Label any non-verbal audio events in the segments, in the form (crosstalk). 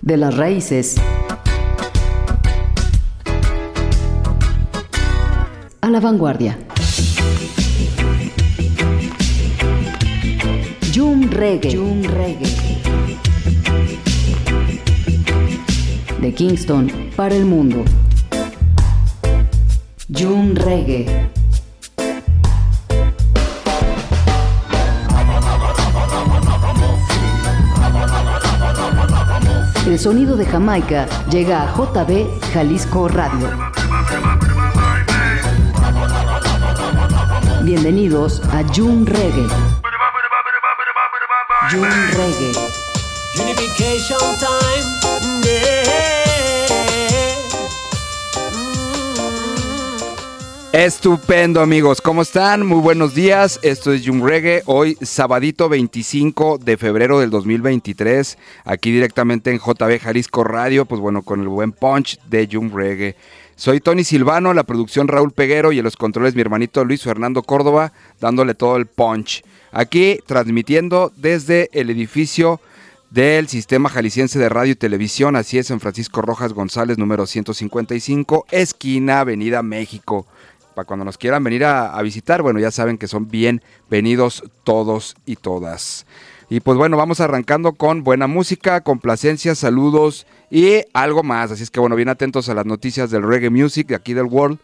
de las raíces a la vanguardia. Jum Reggae. Reggae. De Kingston para el mundo. Jum Reggae. El sonido de Jamaica llega a JB Jalisco Radio. Bienvenidos a June Reggae. June Reggae. Unification time. Estupendo amigos, ¿cómo están? Muy buenos días, esto es Jung Reggae, hoy sabadito 25 de febrero del 2023, aquí directamente en JB Jalisco Radio, pues bueno, con el buen punch de Jung Reggae. Soy Tony Silvano, la producción Raúl Peguero y en los controles mi hermanito Luis Fernando Córdoba, dándole todo el punch. Aquí transmitiendo desde el edificio del Sistema Jalisciense de Radio y Televisión, así es, en Francisco Rojas González, número 155, esquina Avenida México para cuando nos quieran venir a, visitar, bueno, ya saben que son bienvenidos todos y todas. Y pues bueno, vamos arrancando con buena música, complacencia, saludos y algo más. Así es que bueno, bien atentos a las noticias del reggae music de aquí del World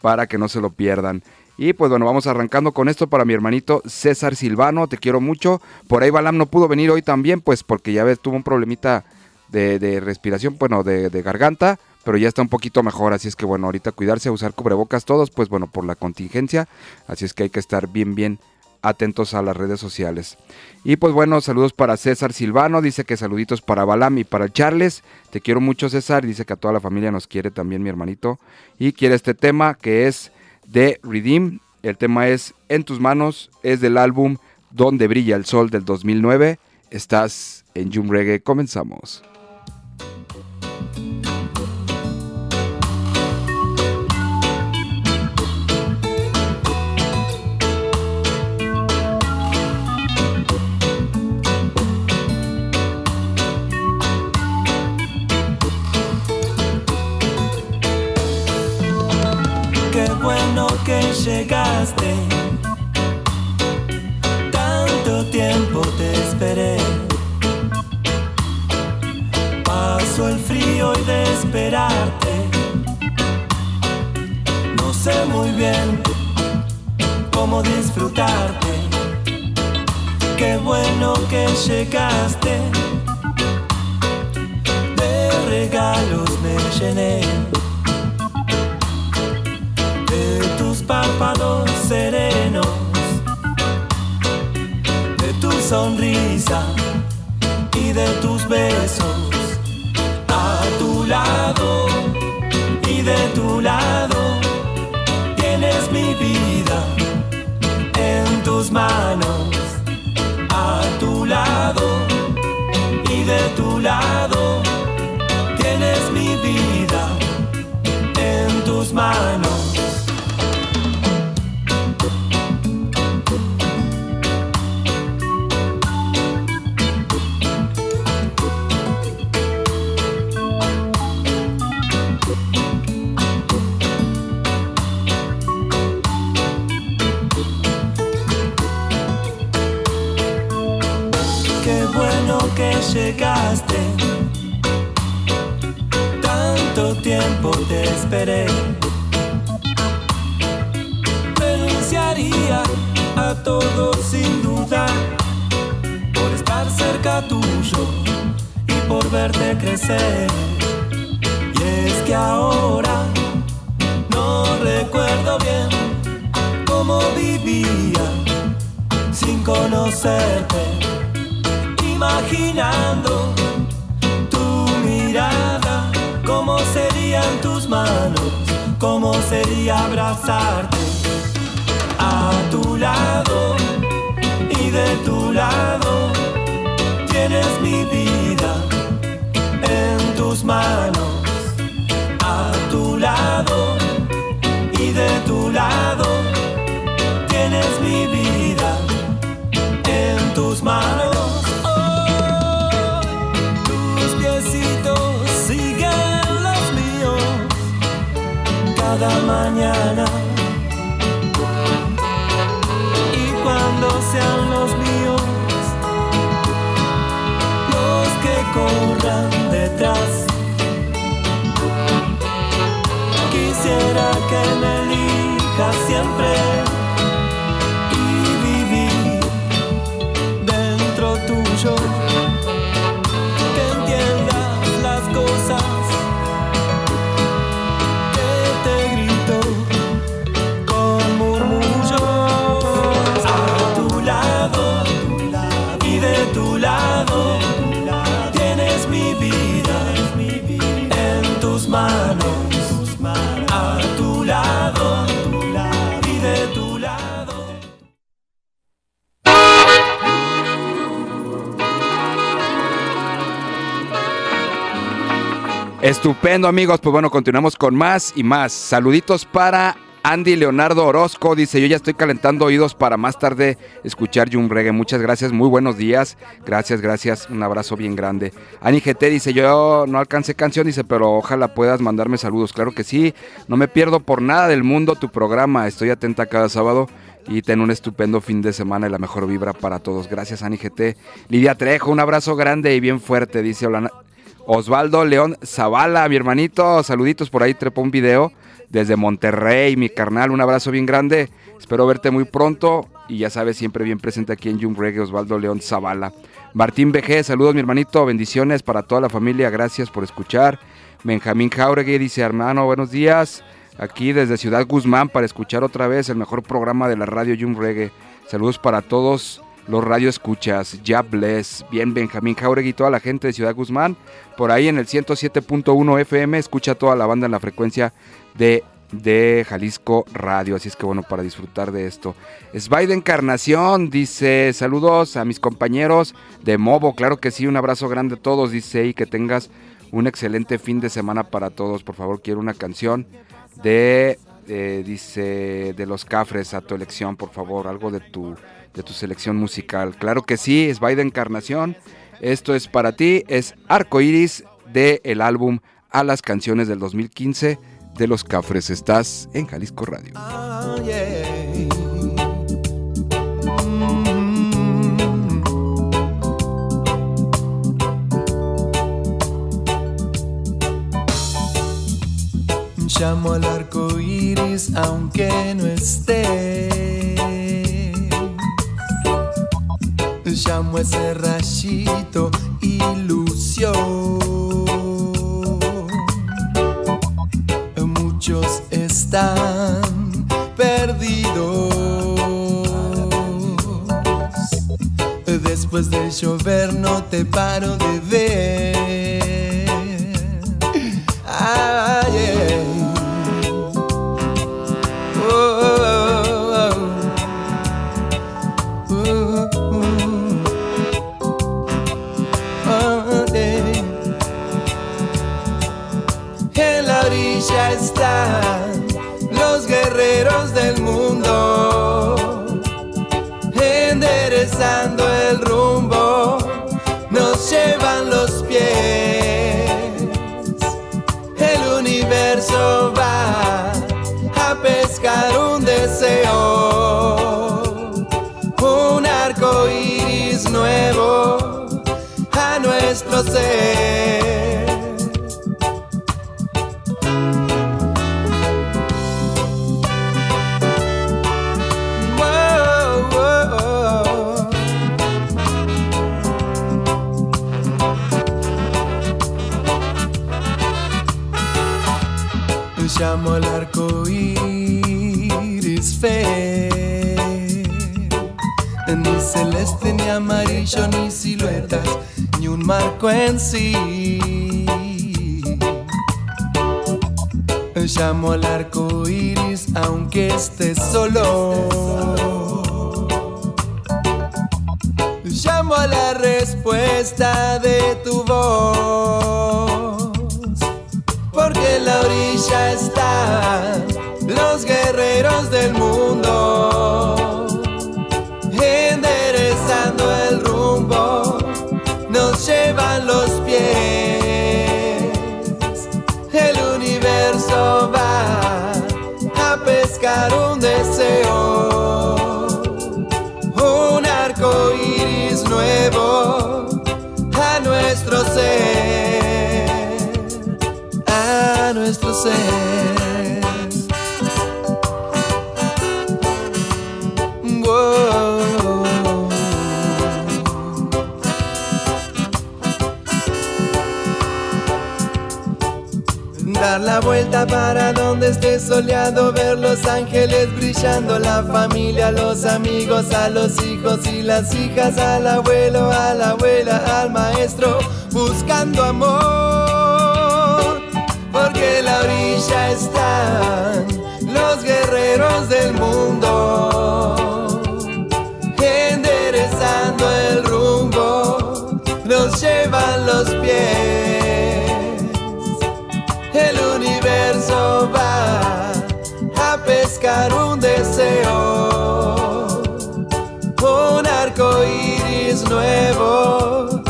para que no se lo pierdan. Y pues bueno, vamos arrancando con esto para mi hermanito César Silvano, te quiero mucho. Por ahí Balam no pudo venir hoy también, pues porque ya ves, tuvo un problemita de, respiración, bueno, de garganta pero ya está un poquito mejor, así es que bueno, ahorita cuidarse, usar cubrebocas todos, pues bueno, por la contingencia, así es que hay que estar bien, bien atentos a las redes sociales. Y pues bueno, saludos para César Silvano, dice que saluditos para Balam y para Charles, te quiero mucho César, dice que a toda la familia nos quiere también mi hermanito, y quiere este tema que es de Redeem, el tema es En tus manos, es del álbum Donde brilla el sol del 2009, estás en Jum Reggae, comenzamos. Llegaste. Tanto tiempo te esperé. Paso el frío y de esperarte. No sé muy bien cómo disfrutarte. Qué bueno que llegaste. De regalos me llené párpados serenos, de tu sonrisa y de tus besos, a tu lado y de tu lado, tienes mi vida en tus manos, a tu lado y de tu lado, tienes mi vida en tus manos. Tanto tiempo te esperé. Renunciaría a todo sin duda por estar cerca tuyo y por verte crecer. Y es que ahora no recuerdo bien cómo vivía sin conocerte imaginando tu mirada, cómo serían tus manos, cómo sería abrazarte a tu lado y de tu lado. Tienes mi vida en tus manos, cada mañana. Estupendo amigos, pues bueno, continuamos con más y más. Saluditos para Andy Leonardo Orozco, dice yo ya estoy calentando oídos para más tarde escuchar Jum Reggae. Muchas gracias, muy buenos días. Gracias, gracias, un abrazo bien grande. Ani GT dice yo no alcancé canción, dice pero ojalá puedas mandarme saludos. Claro que sí, no me pierdo por nada del mundo tu programa, estoy atenta cada sábado. Y ten un estupendo fin de semana y la mejor vibra para todos. Gracias, Ani GT. Lidia Trejo, un abrazo grande y bien fuerte, dice Osvaldo León Zavala, mi hermanito, saluditos por ahí, trepó un video desde Monterrey, mi carnal, un abrazo bien grande, espero verte muy pronto y ya sabes, siempre bien presente aquí en Jung Reggae, Osvaldo León Zavala. Martín BG, saludos mi hermanito, bendiciones para toda la familia, gracias por escuchar. Benjamín Jauregui dice, hermano, buenos días, aquí desde Ciudad Guzmán para escuchar otra vez el mejor programa de la radio Jung Reggae. Saludos para todos los radio escuchas, ya bless, bien Benjamín Jauregui y toda la gente de Ciudad Guzmán, por ahí en el 107.1 FM, escucha toda la banda en la frecuencia de, de Jalisco Radio, así es que bueno, para disfrutar de esto. Svay de Encarnación dice, saludos a mis compañeros de Movo, claro que sí, un abrazo grande a todos, dice, y que tengas un excelente fin de semana para todos, por favor, quiero una canción de, eh, dice, de los Cafres a tu elección, por favor, algo de tu de tu selección musical. Claro que sí, es de Encarnación. Esto es para ti, es Arco Iris del el álbum A las canciones del 2015 de Los Cafres. Estás en Jalisco Radio. Llamo al arco iris aunque no esté. Llamo a ese rayito ilusión. Muchos están perdidos. Después de llover no te paro de ver. Ah, para donde esté soleado, ver los ángeles brillando, la familia, los amigos, a los hijos y las hijas, al abuelo, a la abuela, al maestro, buscando amor. Porque la orilla están los guerreros del mundo, enderezando el rumbo, nos llevan los pies. Nuevo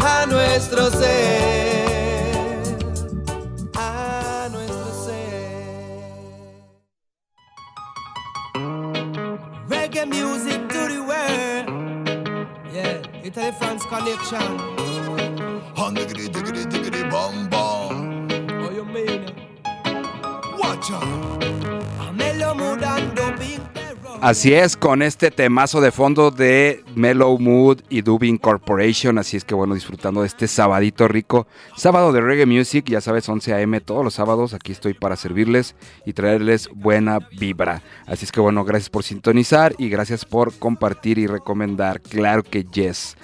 a nuestro ser, a nuestro ser. Reggae music to the world, yeah, Italy France connection. Diggity, diggity, diggity, bum, bum. Oh, you mean it? Así es, con este temazo de fondo de Mellow Mood y Dubin Corporation. Así es que bueno, disfrutando de este sabadito rico. Sábado de reggae music, ya sabes, 11 a.m. todos los sábados. Aquí estoy para servirles y traerles buena vibra. Así es que bueno, gracias por sintonizar y gracias por compartir y recomendar. Claro que yes.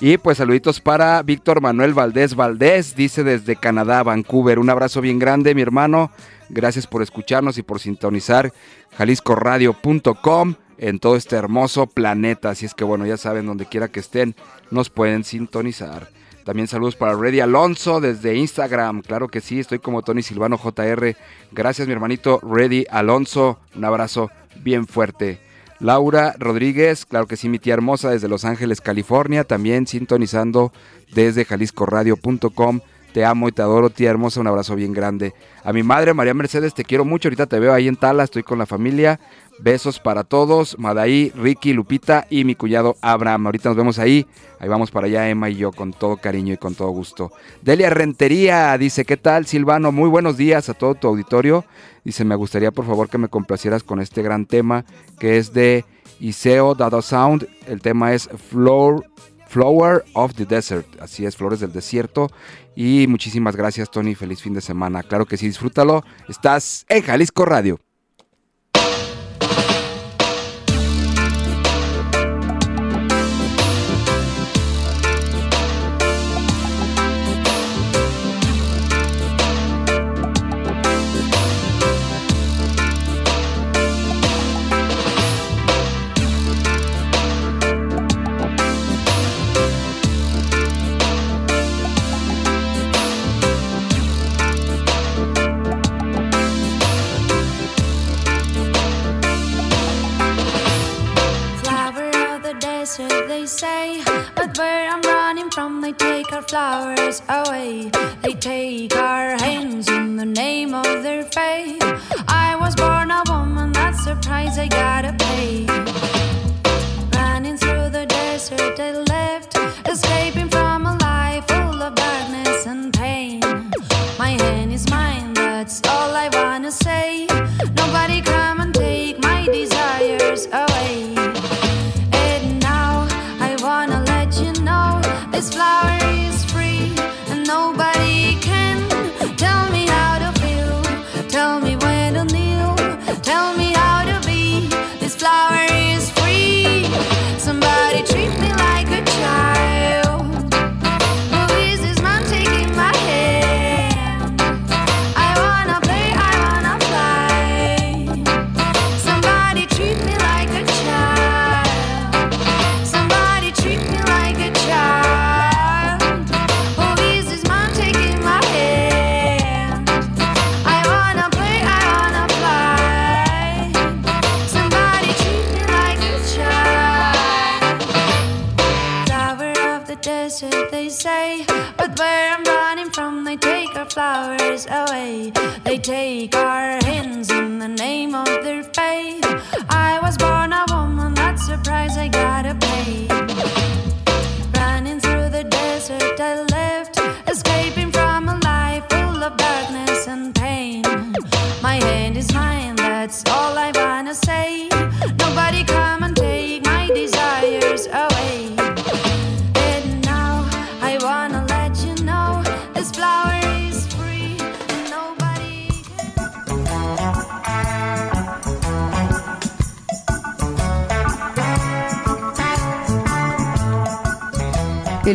Y pues saluditos para Víctor Manuel Valdés Valdés, dice desde Canadá, Vancouver. Un abrazo bien grande, mi hermano. Gracias por escucharnos y por sintonizar jaliscoradio.com en todo este hermoso planeta. Así es que bueno, ya saben, donde quiera que estén, nos pueden sintonizar. También saludos para Reddy Alonso desde Instagram. Claro que sí, estoy como Tony Silvano JR. Gracias, mi hermanito Reddy Alonso. Un abrazo bien fuerte. Laura Rodríguez, claro que sí, mi tía hermosa desde Los Ángeles, California. También sintonizando desde jaliscoradio.com te amo y te adoro, tía hermosa. Un abrazo bien grande. A mi madre, María Mercedes, te quiero mucho. Ahorita te veo ahí en Tala, estoy con la familia. Besos para todos. Madaí, Ricky, Lupita y mi cuñado Abraham. Ahorita nos vemos ahí. Ahí vamos para allá, Emma y yo, con todo cariño y con todo gusto. Delia Rentería dice: ¿Qué tal, Silvano? Muy buenos días a todo tu auditorio. Dice: Me gustaría, por favor, que me complacieras con este gran tema que es de Iseo Dado Sound. El tema es Flower of the Desert. Así es, Flores del Desierto. Y muchísimas gracias, Tony. Feliz fin de semana. Claro que sí, disfrútalo. Estás en Jalisco Radio.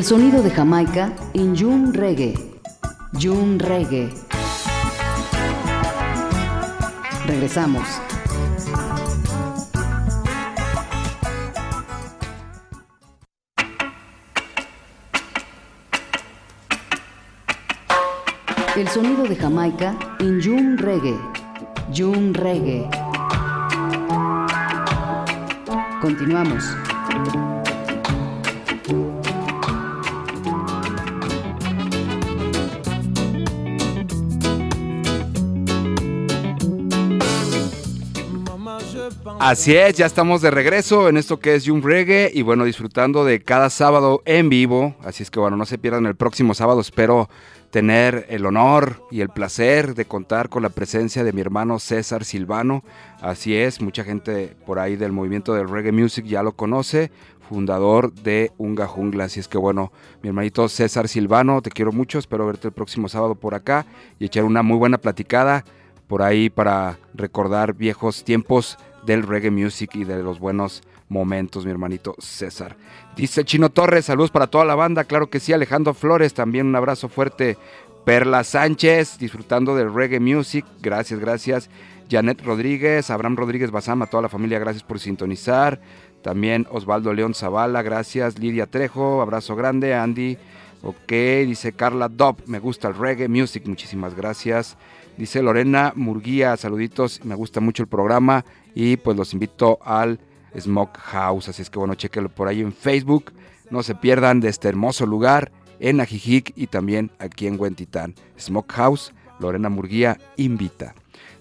Sonido de Jamaica en Jun Reggae. Jun Reggae. Regresamos. El sonido de Jamaica en Jun Reggae. Jun Reggae. Continuamos. Así es, ya estamos de regreso en esto que es Jung Reggae y bueno, disfrutando de cada sábado en vivo. Así es que bueno, no se pierdan el próximo sábado. Espero tener el honor y el placer de contar con la presencia de mi hermano César Silvano. Así es, mucha gente por ahí del movimiento del reggae music ya lo conoce, fundador de Unga Jungla. Así es que bueno, mi hermanito César Silvano, te quiero mucho, espero verte el próximo sábado por acá y echar una muy buena platicada por ahí para recordar viejos tiempos del reggae music y de los buenos momentos, mi hermanito César. Dice Chino Torres, saludos para toda la banda, claro que sí, Alejandro Flores, también un abrazo fuerte. Perla Sánchez, disfrutando del reggae music, gracias, gracias. Janet Rodríguez, Abraham Rodríguez Bazama, toda la familia, gracias por sintonizar. También Osvaldo León Zavala, gracias. Lidia Trejo, abrazo grande. Andy, ok. Dice Carla Dobb, me gusta el reggae music, muchísimas gracias. Dice Lorena Murguía, saluditos, me gusta mucho el programa y pues los invito al Smoke House. Así es que bueno, chequenlo por ahí en Facebook. No se pierdan de este hermoso lugar en Ajijic y también aquí en Huentitán. Smoke House, Lorena Murguía invita.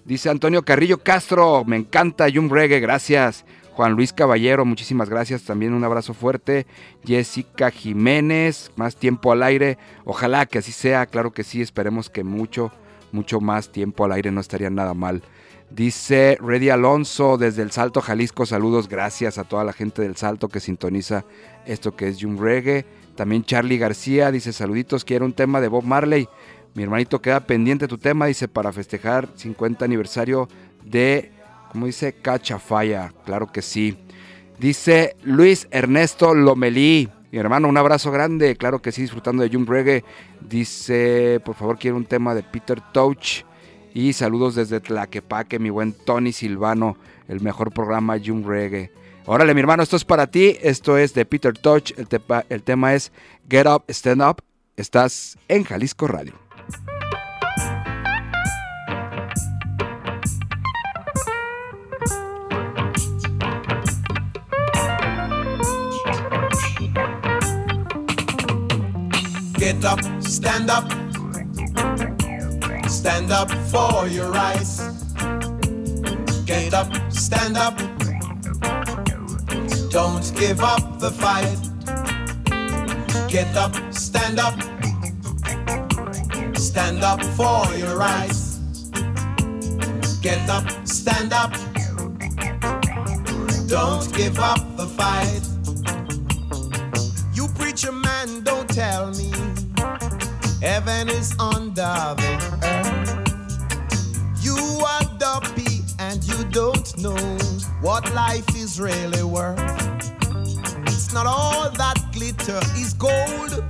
Dice Antonio Carrillo Castro, me encanta Jum Reggae, gracias. Juan Luis Caballero, muchísimas gracias. También un abrazo fuerte. Jessica Jiménez, más tiempo al aire. Ojalá que así sea, claro que sí, esperemos que mucho, mucho más tiempo al aire no estaría nada mal. Dice Reddy Alonso desde el Salto Jalisco, saludos, gracias a toda la gente del Salto que sintoniza esto que es Jum Reggae. También Charlie García dice saluditos, quiero un tema de Bob Marley. Mi hermanito queda pendiente tu tema, dice, para festejar 50 aniversario de, como dice, Cachafaya. Claro que sí. Dice Luis Ernesto Lomelí. Mi hermano, un abrazo grande. Claro que sí, disfrutando de Jump Reggae. Dice, por favor, quiero un tema de Peter Touch. Y saludos desde Tlaquepaque, mi buen Tony Silvano, el mejor programa Jump Reggae. Órale, mi hermano, esto es para ti. Esto es de Peter Touch. El, el tema es Get Up, Stand Up. Estás en Jalisco Radio. Get up, stand up, stand up for your rights. Get up, stand up, don't give up the fight. Get up, stand up, stand up for your rights. Get up, stand up, don't give up the fight. Tell me heaven is under the earth. You are dumpy and you don't know what life is really worth. It's not all that glitter is gold,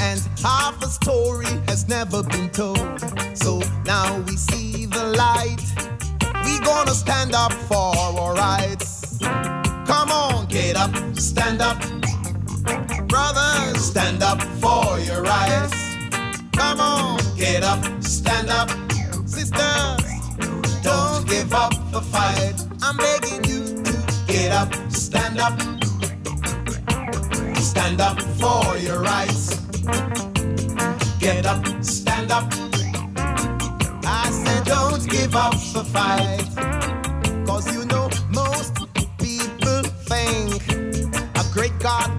and half a story has never been told. So now we see the light. We gonna stand up for our rights. Come on, get up, stand up. Brothers, stand up for your rights. Come on, get up, stand up. Sisters, don't give up the fight. I'm begging you to get up, stand up. Stand up for your rights. Get up, stand up. I said, don't give up the fight. Cause you know, most people think a great God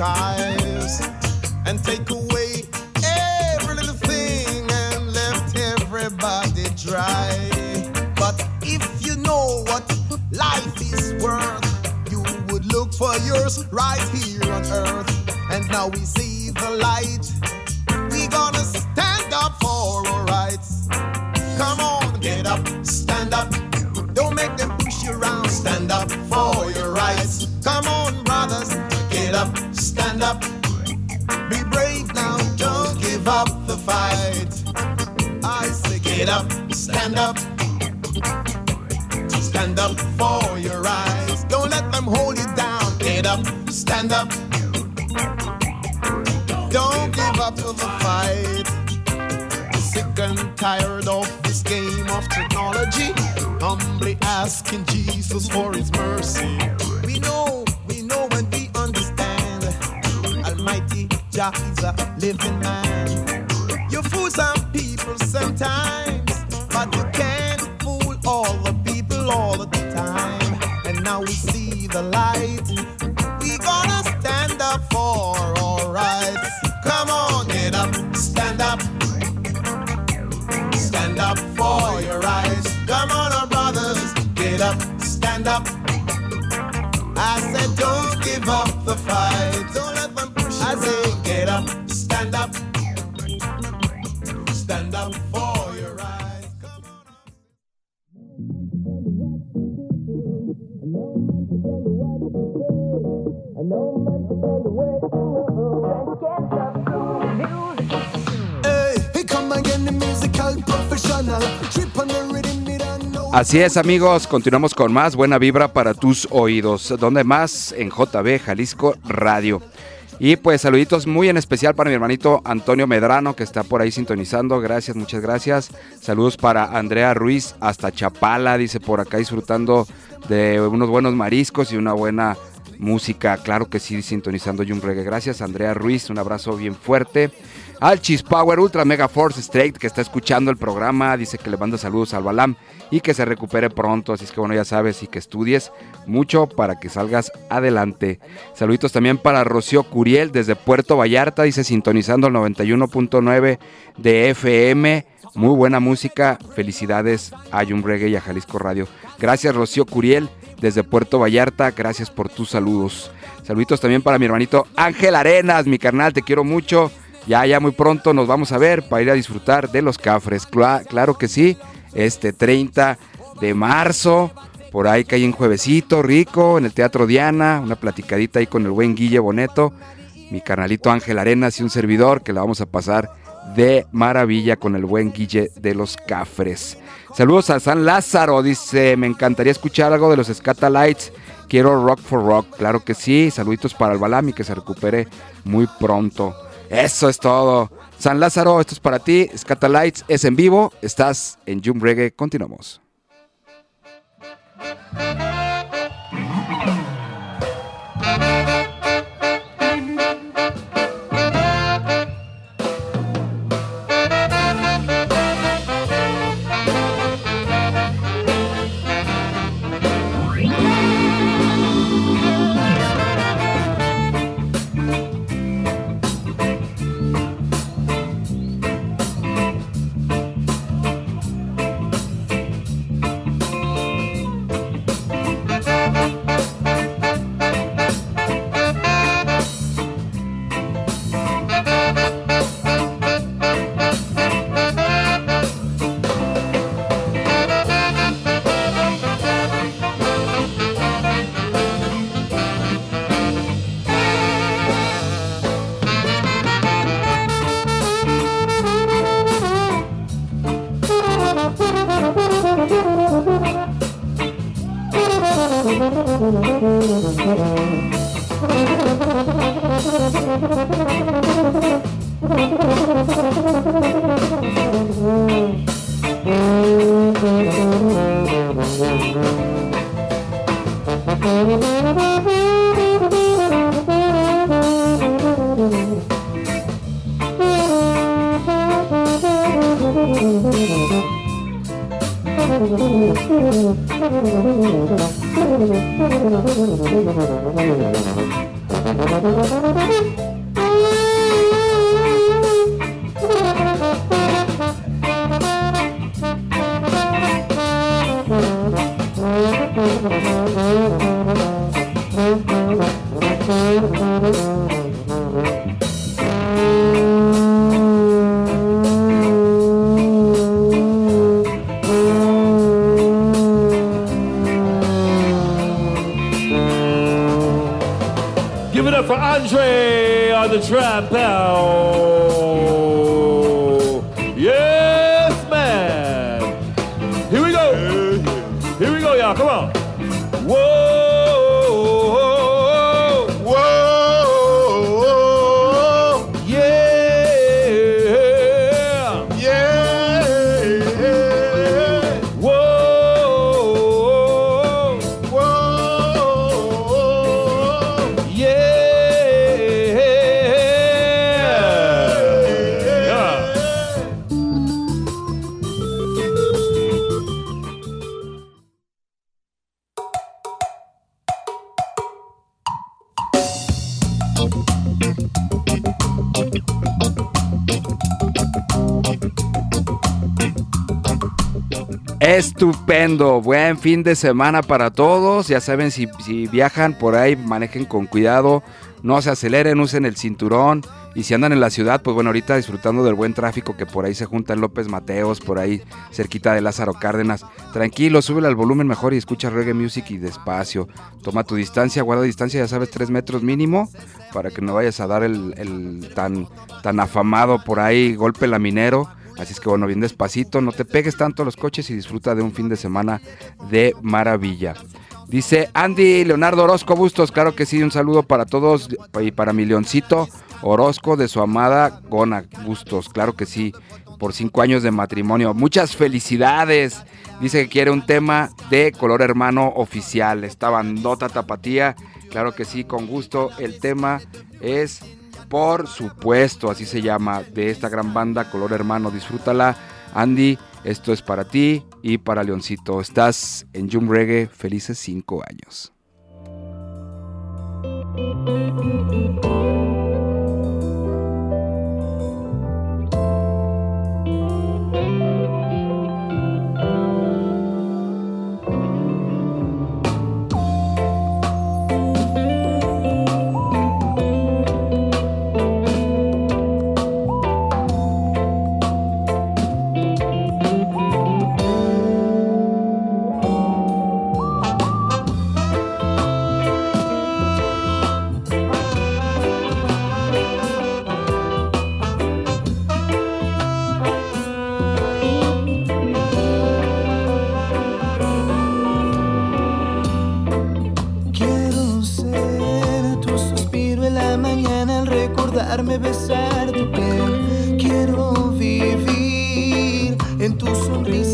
and take away every little thing and left everybody dry. But if you know what life is worth, you would look for yours right here on earth. And now we see the light. We gonna stand up. Don't give up to the fight. Sick and tired of this game of technology. Humbly asking Jesus for his mercy. We know, we know and we understand. Almighty Jah is a living man. You fool some people sometimes, Así es amigos, continuamos con más buena vibra para tus oídos. ¿Dónde más? En JB Jalisco Radio. Y pues saluditos muy en especial para mi hermanito Antonio Medrano que está por ahí sintonizando. Gracias, muchas gracias. Saludos para Andrea Ruiz hasta Chapala, dice por acá disfrutando de unos buenos mariscos y una buena música. Claro que sí, sintonizando Jun Reggae. Gracias Andrea Ruiz, un abrazo bien fuerte. Al Chis Power Ultra Mega Force Straight que está escuchando el programa, dice que le manda saludos al Balam y que se recupere pronto. Así es que bueno, ya sabes y que estudies mucho para que salgas adelante. Saluditos también para Rocío Curiel desde Puerto Vallarta, dice sintonizando el 91.9 de FM. Muy buena música. Felicidades a Jun Reggae y a Jalisco Radio. Gracias Rocío Curiel desde Puerto Vallarta. Gracias por tus saludos. Saluditos también para mi hermanito Ángel Arenas, mi carnal, te quiero mucho. Ya, ya muy pronto nos vamos a ver para ir a disfrutar de los cafres. Cla- claro que sí, este 30 de marzo, por ahí que hay un juevesito rico en el Teatro Diana, una platicadita ahí con el buen Guille Boneto, mi carnalito Ángel Arenas y un servidor que la vamos a pasar de maravilla con el buen Guille de los Cafres. Saludos a San Lázaro, dice, me encantaría escuchar algo de los Scatalites. Quiero rock for rock, claro que sí. Saluditos para el Balami que se recupere muy pronto. Eso es todo. San Lázaro, esto es para ti. Scatalites es en vivo. Estás en Jump Reggae. Continuamos. ありがと。Estupendo, buen fin de semana para todos. Ya saben, si, viajan por ahí, manejen con cuidado, no se aceleren, usen el cinturón. Y si andan en la ciudad, pues bueno, ahorita disfrutando del buen tráfico que por ahí se junta en López Mateos, por ahí cerquita de Lázaro Cárdenas. Tranquilo, súbele al volumen mejor y escucha reggae music y despacio. Toma tu distancia, guarda distancia, ya sabes, tres metros mínimo, para que no vayas a dar el, el tan, tan afamado por ahí golpe laminero Así es que bueno, bien despacito, no te pegues tanto a los coches y disfruta de un fin de semana de maravilla. Dice Andy Leonardo Orozco Bustos, claro que sí, un saludo para todos y para mi leoncito Orozco de su amada Gona Bustos, claro que sí, por cinco años de matrimonio. Muchas felicidades. Dice que quiere un tema de color hermano oficial, esta bandota tapatía, claro que sí, con gusto. El tema es por supuesto, así se llama, de esta gran banda Color Hermano. Disfrútala, Andy. Esto es para ti y para Leoncito. Estás en Jum Reggae, felices cinco años. dejarme besar tu piel. Quiero vivir en tu sonrisa.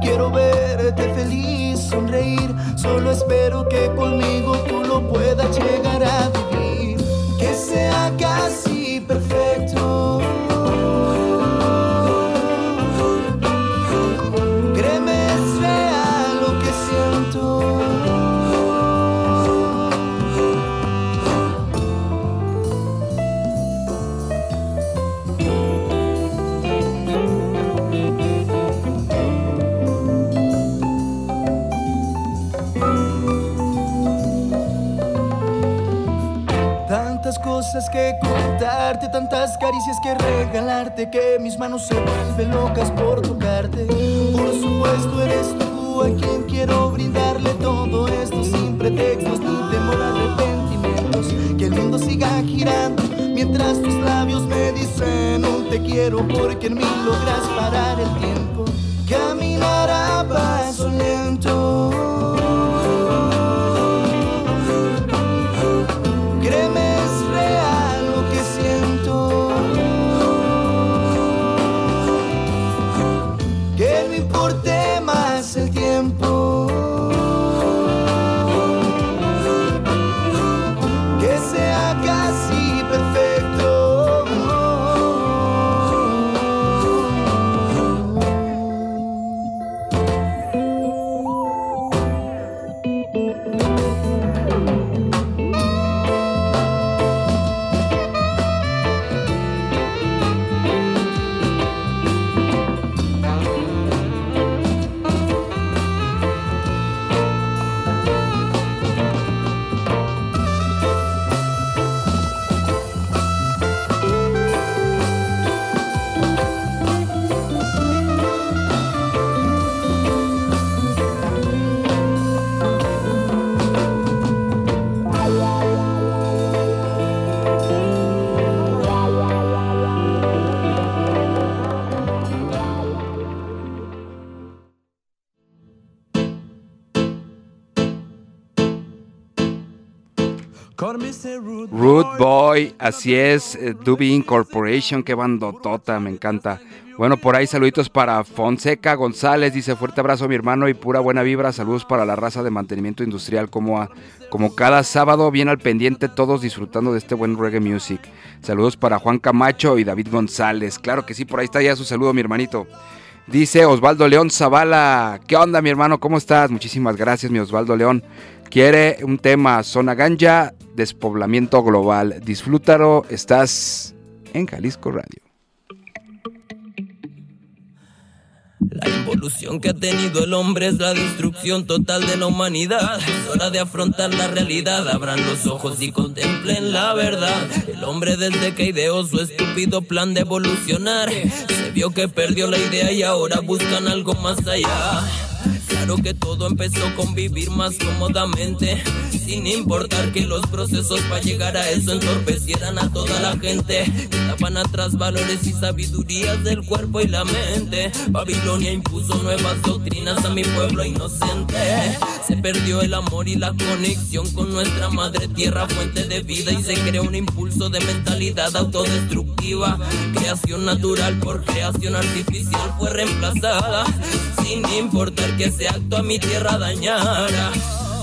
Quiero verte feliz, sonreír, solo espero. Que mis manos se vuelven locas por tocarte. Por supuesto eres tú a quien quiero brindarle todo esto sin pretextos ni temor a arrepentimientos. Que el mundo siga girando mientras tus labios me dicen no te quiero porque en mí logras parar el tiempo. me importe. Así es, eh, Doobie Incorporation, qué bandotota, me encanta. Bueno, por ahí saluditos para Fonseca González, dice fuerte abrazo a mi hermano y pura buena vibra, saludos para la raza de mantenimiento industrial, como, como cada sábado, bien al pendiente, todos disfrutando de este buen reggae music. Saludos para Juan Camacho y David González, claro que sí, por ahí está ya su saludo, mi hermanito. Dice Osvaldo León Zavala, ¿qué onda mi hermano? ¿Cómo estás? Muchísimas gracias mi Osvaldo León. Quiere un tema, zona ganja, despoblamiento global. Disfrútalo, estás en Jalisco Radio. La involución que ha tenido el hombre es la destrucción total de la humanidad. Es hora de afrontar la realidad. Abran los ojos y contemplen la verdad. El hombre desde que ideó su estúpido plan de evolucionar, se vio que perdió la idea y ahora buscan algo más allá. Claro que todo empezó con vivir más cómodamente, sin importar que los procesos para llegar a eso entorpecieran a toda la gente. Quedaban atrás valores y sabidurías del cuerpo y la mente. Babilonia impuso nuevas doctrinas a mi pueblo inocente. Se perdió el amor y la conexión con nuestra madre tierra, fuente de vida, y se creó un impulso de mentalidad autodestructiva. Creación natural por creación artificial fue reemplazada, sin importar que ese acto a mi tierra dañara.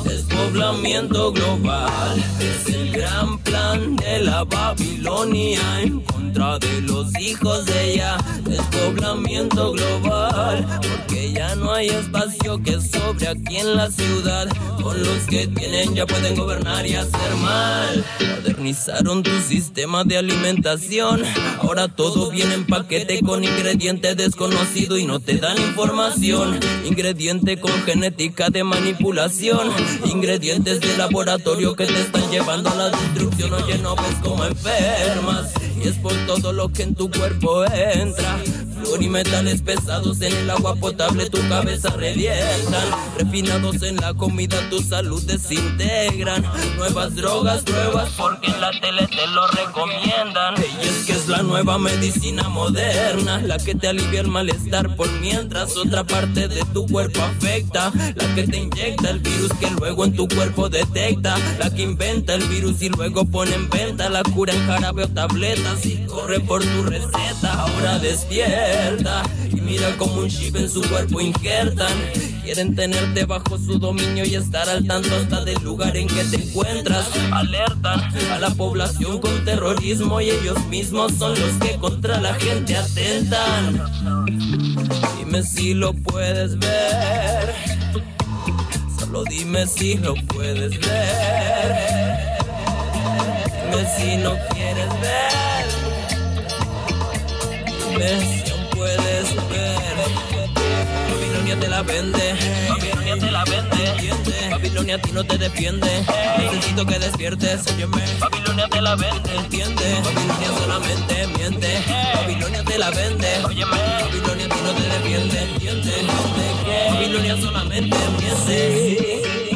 Despoblamiento global es el gran plan de la Babilonia en contra de los hijos de ella. Despoblamiento global porque ya no hay espacio que sobre aquí en la ciudad. Con los que tienen ya pueden gobernar y hacer mal. Modernizaron tu sistema de alimentación. Ahora todo viene en paquete con ingrediente desconocido y no te dan información. Ingrediente con genética de manipulación. Ingredientes de laboratorio que te están llevando a la destrucción. Oye, no ves como enfermas. Y es por todo lo que en tu cuerpo entra. Y metales pesados en el agua potable, tu cabeza revientan. Refinados en la comida, tu salud desintegran. Nuevas drogas, pruebas, porque en la tele te lo recomiendan. Y es que es la nueva medicina moderna, la que te alivia el malestar por mientras otra parte de tu cuerpo afecta. La que te inyecta el virus que luego en tu cuerpo detecta. La que inventa el virus y luego pone en venta la cura en jarabe o tabletas. Y corre por tu receta, ahora despierta. Y mira como un chip en su cuerpo injertan. Quieren tenerte bajo su dominio y estar al tanto hasta del lugar en que te encuentras. Alertan a la población con terrorismo y ellos mismos son los que contra la gente atentan. Dime si lo puedes ver. Solo dime si lo puedes ver. Dime si no quieres ver. Dime Babilonia te la vende, Babilonia te la vende, Babilonia a ti no te defiende. Necesito que despiertes, óyeme. Babilonia te la vende, entiende. Babilonia solamente miente. Babilonia te la vende, óyeme. Babilonia a ti no te defiende, entiende. Babilonia solamente miente.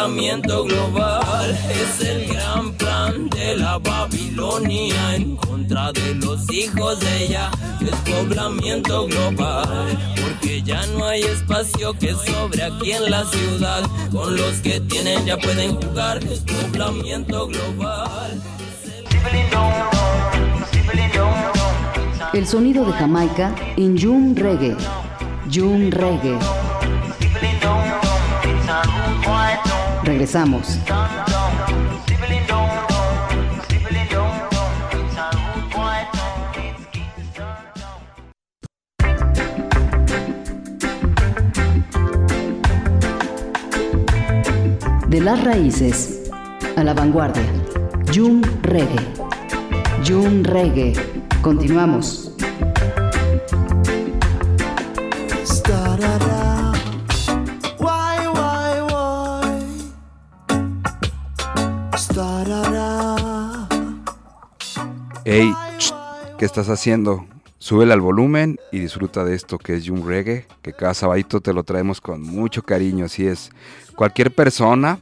Despoblamiento global es el gran plan de la Babilonia en contra de los hijos de ella. Despoblamiento global, porque ya no hay espacio que sobre aquí en la ciudad. Con los que tienen ya pueden jugar. Despoblamiento global. El sonido de Jamaica en June Reggae. June Reggae. Regresamos. De las raíces a la vanguardia. Jung Reggae. Jung Reggae. Continuamos. Hey, ¿qué estás haciendo? Súbele al volumen y disfruta de esto que es Jung Reggae, que cada sabadito te lo traemos con mucho cariño, así es. Cualquier persona,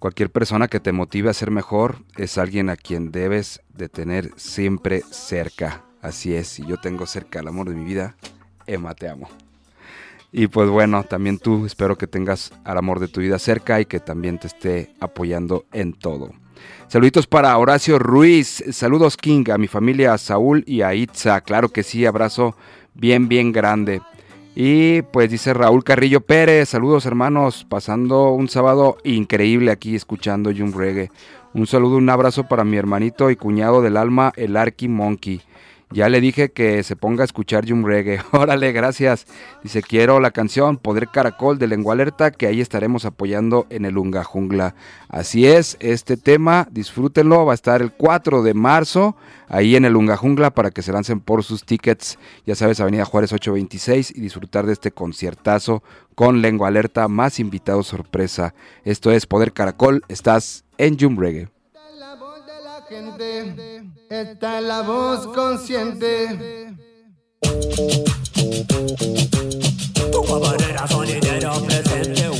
Cualquier persona que te motive a ser mejor es alguien a quien debes de tener siempre cerca. Así es, si yo tengo cerca el amor de mi vida, Emma, te amo. Y pues bueno, también tú espero que tengas al amor de tu vida cerca y que también te esté apoyando en todo. Saluditos para Horacio Ruiz, saludos King, a mi familia, a Saúl y a Itza, claro que sí, abrazo bien, bien grande. Y pues dice Raúl Carrillo Pérez, saludos hermanos, pasando un sábado increíble aquí escuchando Jum Reggae. Un saludo, un abrazo para mi hermanito y cuñado del alma, el Arky Monkey. Ya le dije que se ponga a escuchar Jum Reggae. (laughs) Órale, gracias. Dice, quiero la canción Poder Caracol de Lengua Alerta, que ahí estaremos apoyando en el Unga Jungla. Así es, este tema, disfrútenlo, va a estar el 4 de marzo, ahí en el Unga Jungla, para que se lancen por sus tickets. Ya sabes, Avenida Juárez 826 y disfrutar de este conciertazo con Lengua Alerta, más invitados sorpresa. Esto es Poder Caracol, estás en Jum Reggae. Gente, esta es la voz consciente. Tu camarera sonidera presente.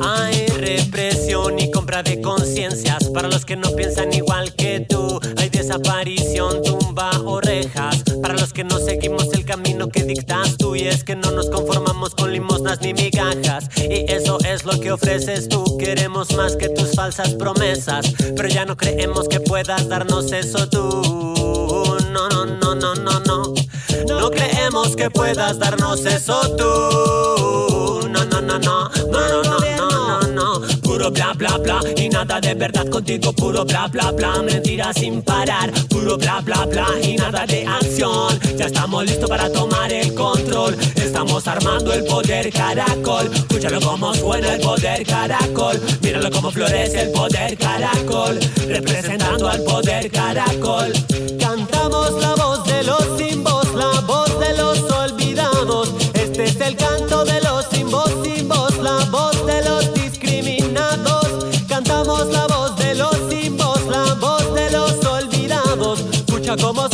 Hay represión y compra de conciencias para los que no piensan igual que tú. Hay desaparición, tumba orejas que no seguimos el camino que dictas tú. Y es que no nos conformamos con limosnas ni migajas. Y eso es lo que ofreces tú. Queremos más que tus falsas promesas. Pero ya no creemos que puedas darnos eso tú. No, no, no, no, no, no. No creemos que puedas darnos eso tú. No, no, no, no, no, no, no, no, no. Puro bla bla bla y nada de verdad contigo. Puro bla bla bla, mentira sin parar. Puro bla bla bla y nada de acción. Ya estamos listos para tomar el control. Estamos armando el poder caracol. Escúchalo como suena el poder caracol. Míralo como florece el poder caracol. Representando al poder caracol. Cantamos la voz de los sin voz, la voz como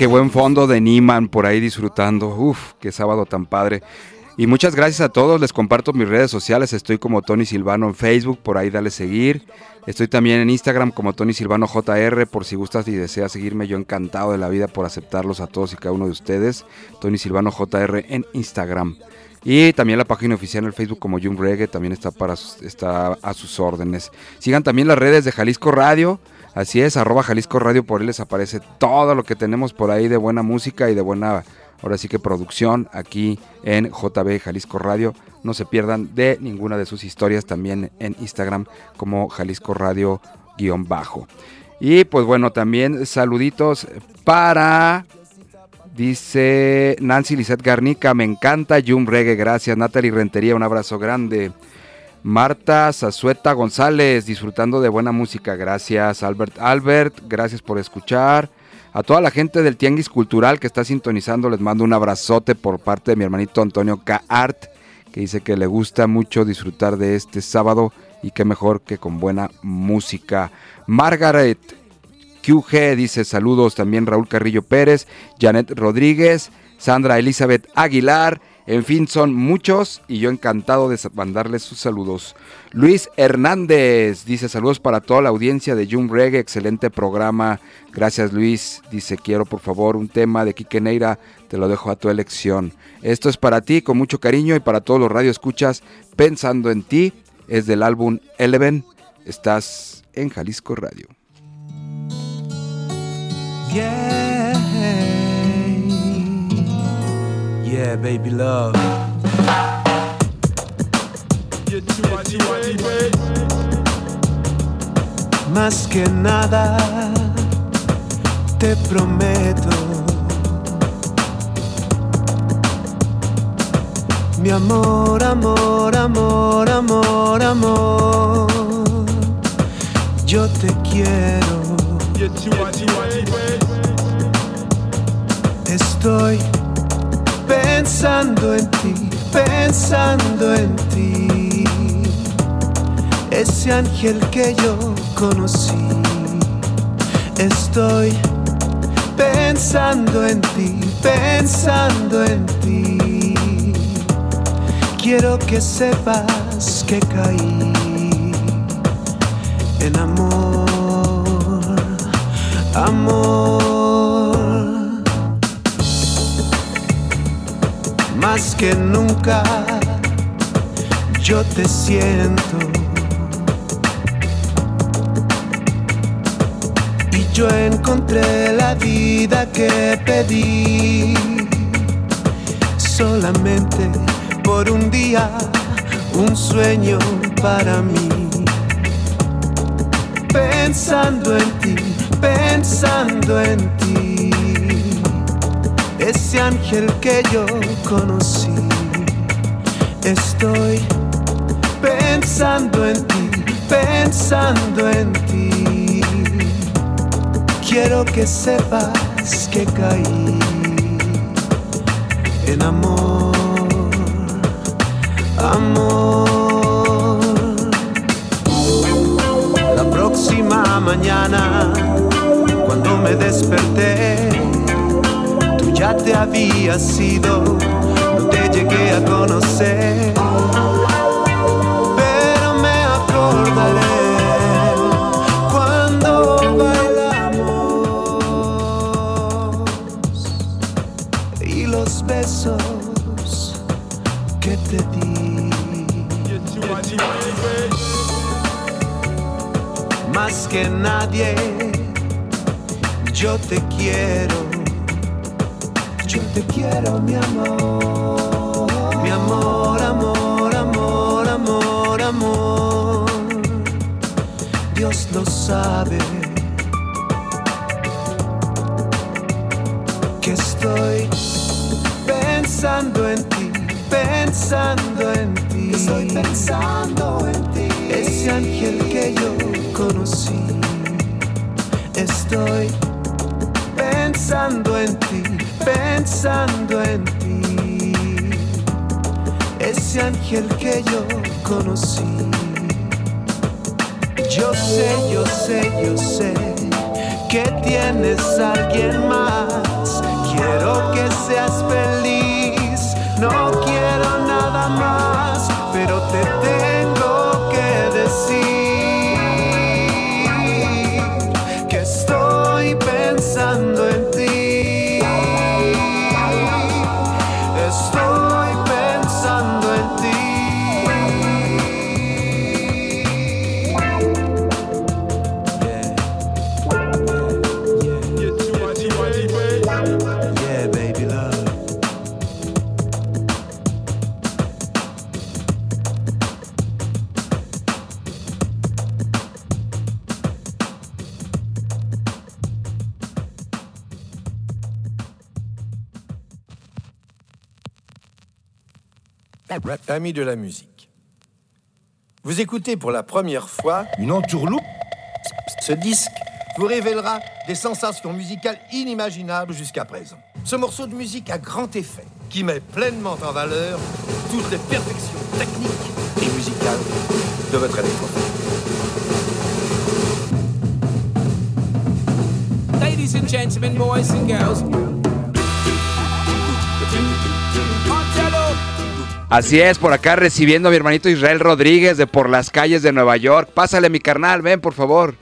qué buen fondo de Niman por ahí disfrutando. Uf, qué sábado tan padre. Y muchas gracias a todos, les comparto mis redes sociales, estoy como Tony Silvano en Facebook, por ahí dale seguir. Estoy también en Instagram como Tony Silvano JR, por si gustas y deseas seguirme, yo encantado de la vida por aceptarlos a todos y cada uno de ustedes. Tony Silvano JR en Instagram. Y también la página oficial en el Facebook como Jung Reggae también está, para, está a sus órdenes. Sigan también las redes de Jalisco Radio. Así es, arroba Jalisco Radio, por ahí les aparece todo lo que tenemos por ahí de buena música y de buena, ahora sí que producción aquí en JB Jalisco Radio. No se pierdan de ninguna de sus historias también en Instagram como Jalisco Radio guion bajo. Y pues bueno, también saluditos para Dice Nancy Lizette Garnica, me encanta Jum Reggae, gracias. Natalie Rentería, un abrazo grande. Marta Zazueta González, disfrutando de buena música, gracias. Albert Albert, gracias por escuchar. A toda la gente del Tianguis Cultural que está sintonizando, les mando un abrazote por parte de mi hermanito Antonio K. Art, que dice que le gusta mucho disfrutar de este sábado y qué mejor que con buena música. Margaret QG dice saludos también Raúl Carrillo Pérez, Janet Rodríguez, Sandra Elizabeth Aguilar, en fin, son muchos y yo encantado de mandarles sus saludos. Luis Hernández dice saludos para toda la audiencia de Jum Reggae, excelente programa. Gracias Luis, dice quiero por favor un tema de Quique Neira, te lo dejo a tu elección. Esto es para ti con mucho cariño y para todos los radioescuchas, pensando en ti, es del álbum Eleven, estás en Jalisco Radio. Yeah, baby love. Más que nada, te prometo. Mi amor, amor, amor, amor, amor. Yo te quiero. Estoy pensando en ti, pensando en ti. Ese ángel que yo conocí. Estoy pensando en ti, pensando en ti. Quiero que sepas que caí en amor. Que nunca yo te siento. Y yo encontré la vida que pedí. Solamente por un día, un sueño para mí. Pensando en ti pensando en ti, ese ángel que yo conocí. Estoy pensando en ti, pensando en ti. Quiero que sepas que caí en amor, amor. La próxima mañana cuando me desperté, tú ya te habías ido, llegué a conocer. Pero me acordaré cuando bailamos y los besos que te di. Más que nadie yo te quiero, yo te quiero, mi amor. Amor. Dios lo sabe. Que estoy pensando en ti, pensando en ti. Estoy pensando en ti. Ese ángel que yo conocí. Estoy pensando en ti, pensando en ti. Ese ángel que yo Yo sé, yo sé, yo sé que tienes a alguien más. Quiero que seas feliz, no quiero nada más, pero te tengo Amis de la musique, vous écoutez pour la première fois une entourloupe? Ce disque vous révélera des sensations musicales inimaginables jusqu'à présent. Ce morceau de musique à grand effet, qui met pleinement en valeur toutes les perfections techniques et musicales de votre électrophone. Ladies and gentlemen, boys and girls. Así es, por acá recibiendo a mi hermanito Israel Rodríguez de por las calles de Nueva York. Pásale mi carnal, ven por favor.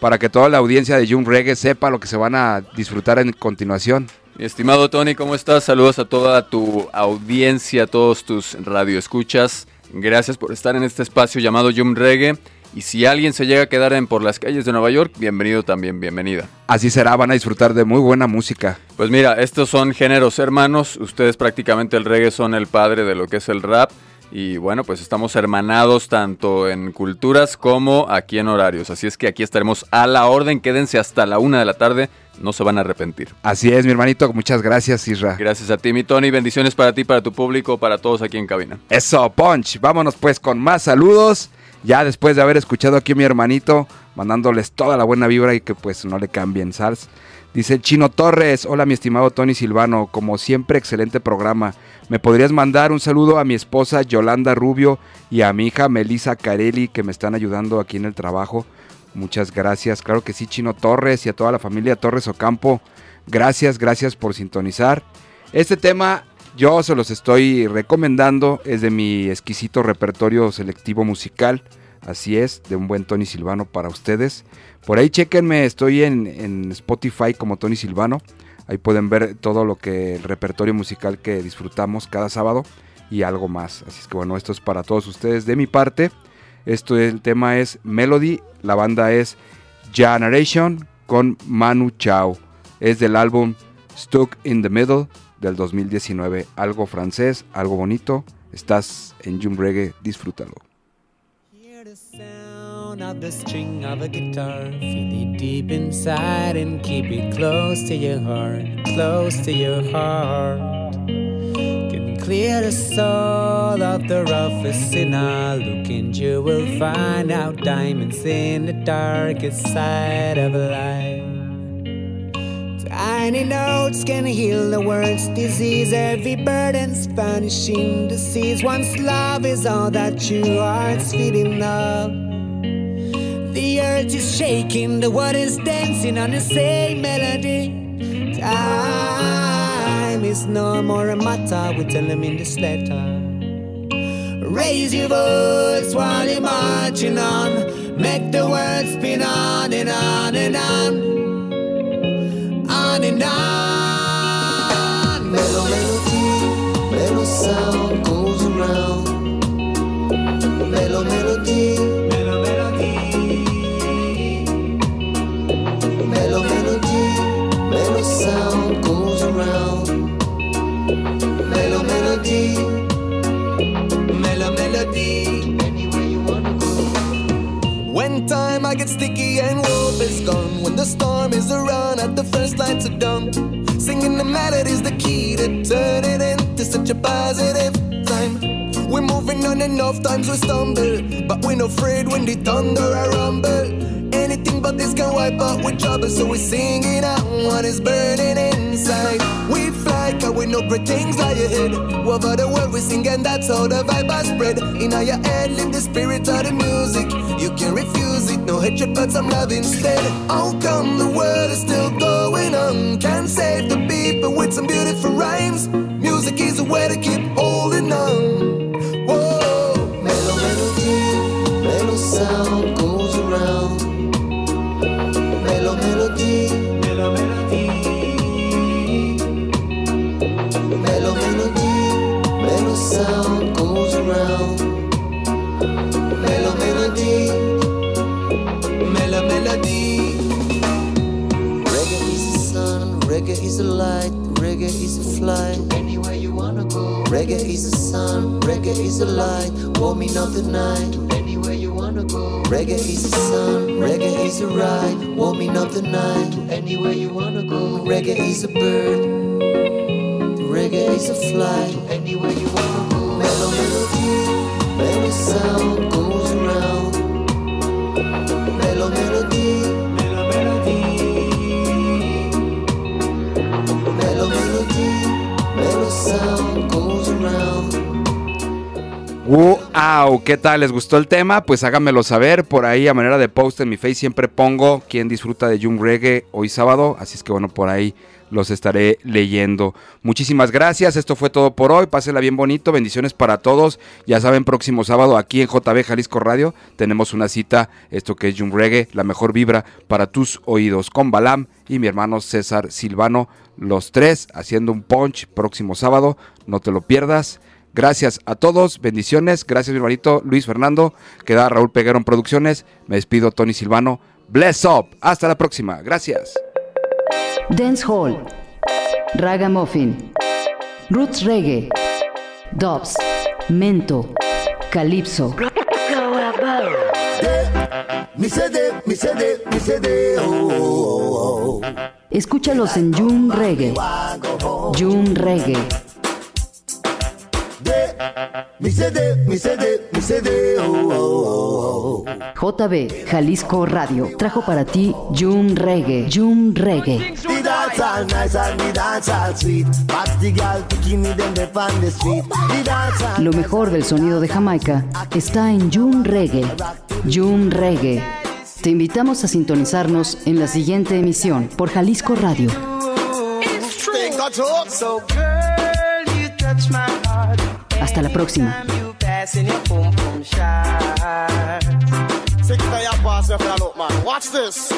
Para que toda la audiencia de Jung Reggae sepa lo que se van a disfrutar en continuación. Mi estimado Tony, ¿cómo estás? Saludos a toda tu audiencia, a todos tus radioescuchas. Gracias por estar en este espacio llamado Jung Reggae. Y si alguien se llega a quedar en por las calles de Nueva York, bienvenido también, bienvenida. Así será, van a disfrutar de muy buena música. Pues mira, estos son géneros hermanos, ustedes prácticamente el reggae son el padre de lo que es el rap. Y bueno, pues estamos hermanados tanto en culturas como aquí en horarios. Así es que aquí estaremos a la orden. Quédense hasta la una de la tarde. No se van a arrepentir. Así es, mi hermanito. Muchas gracias, Isra. Gracias a ti, mi Tony. Bendiciones para ti, para tu público, para todos aquí en cabina. Eso, Punch. Vámonos pues con más saludos. Ya después de haber escuchado aquí a mi hermanito, mandándoles toda la buena vibra y que pues no le cambien, SARS. Dice Chino Torres, hola mi estimado Tony Silvano, como siempre excelente programa. ¿Me podrías mandar un saludo a mi esposa Yolanda Rubio y a mi hija Melisa Carelli que me están ayudando aquí en el trabajo? Muchas gracias, claro que sí Chino Torres y a toda la familia Torres Ocampo. Gracias, gracias por sintonizar. Este tema yo se los estoy recomendando, es de mi exquisito repertorio selectivo musical. Así es, de un buen Tony Silvano para ustedes. Por ahí chequenme, estoy en, en, Spotify como Tony Silvano. Ahí pueden ver todo lo que el repertorio musical que disfrutamos cada sábado y algo más. Así es que bueno, esto es para todos ustedes de mi parte. Esto el tema es Melody, la banda es Generation con Manu Chao. Es del álbum Stuck in the Middle del 2019. Algo francés, algo bonito. Estás en Jum Reggae, disfrútalo. of the string of a guitar. Feel it deep inside and keep it close to your heart, close to your heart. Can clear the soul of the roughest sinner. Look and you will find out diamonds in the darkest side of life. Tiny notes can heal the world's disease. Every burden's vanishing seas. Once love is all that your heart's feeding up. The earth is shaking, the water is dancing on the same melody. Time is no more a matter, we tell them in this letter. Raise your voice while you're marching on. Make the world spin on and on and on. On and on. Mellow melody, mellow sound goes around. I get sticky and hope is gone. When the storm is around at the first lights are done. Singing the melody's the key to turn it into such a positive time. We're moving on enough times we stumble. But we're not afraid when the thunder I rumble. Anything but this can wipe out with trouble. So we're singing out what is burning inside. We fly, cause we great things lie ahead. Whatever the world we sing, and that's how the vibe has spread. In your head, live the spirit of the music. You can refuse it, no hatred, but some love instead. How come the world is still going on? Can't save the people with some beautiful rhymes. Music is a way to keep holding on. Sound goes around. Mellow melody. Mellow melody. Reggae is the sun, reggae is the light, reggae is the flight. Anywhere you wanna go. Reggae is the sun, reggae is the light, warming up the night. Anywhere you wanna go. Reggae is the sun, reggae is the ride, warming up the night. Anywhere you wanna go. Reggae is a bird, reggae is a flight. Anywhere world. Wow, ¿qué tal? ¿Les gustó el tema? Pues háganmelo saber por ahí a manera de post en mi face. Siempre pongo quién disfruta de Jung Reggae hoy sábado. Así es que bueno, por ahí los estaré leyendo. Muchísimas gracias. Esto fue todo por hoy. Pásenla bien bonito. Bendiciones para todos. Ya saben, próximo sábado aquí en JB Jalisco Radio tenemos una cita. Esto que es Jung Reggae, la mejor vibra para tus oídos. Con Balam y mi hermano César Silvano. Los tres haciendo un punch próximo sábado. No te lo pierdas. Gracias a todos, bendiciones. Gracias, mi hermanito Luis Fernando. Queda Raúl Peguero en Producciones. Me despido, Tony Silvano. Bless up. Hasta la próxima. Gracias. Dance Hall, Ragamuffin, Roots Reggae, Dobbs, Mento, Calypso. Escúchalos en June Reggae. June Reggae. JB Jalisco Radio trajo para ti June Reggae. June Reggae. Lo mejor del sonido de Jamaica está en June Reggae. June Reggae. Te invitamos a sintonizarnos en la siguiente emisión por Jalisco Radio. Hasta la próxima. Watch this.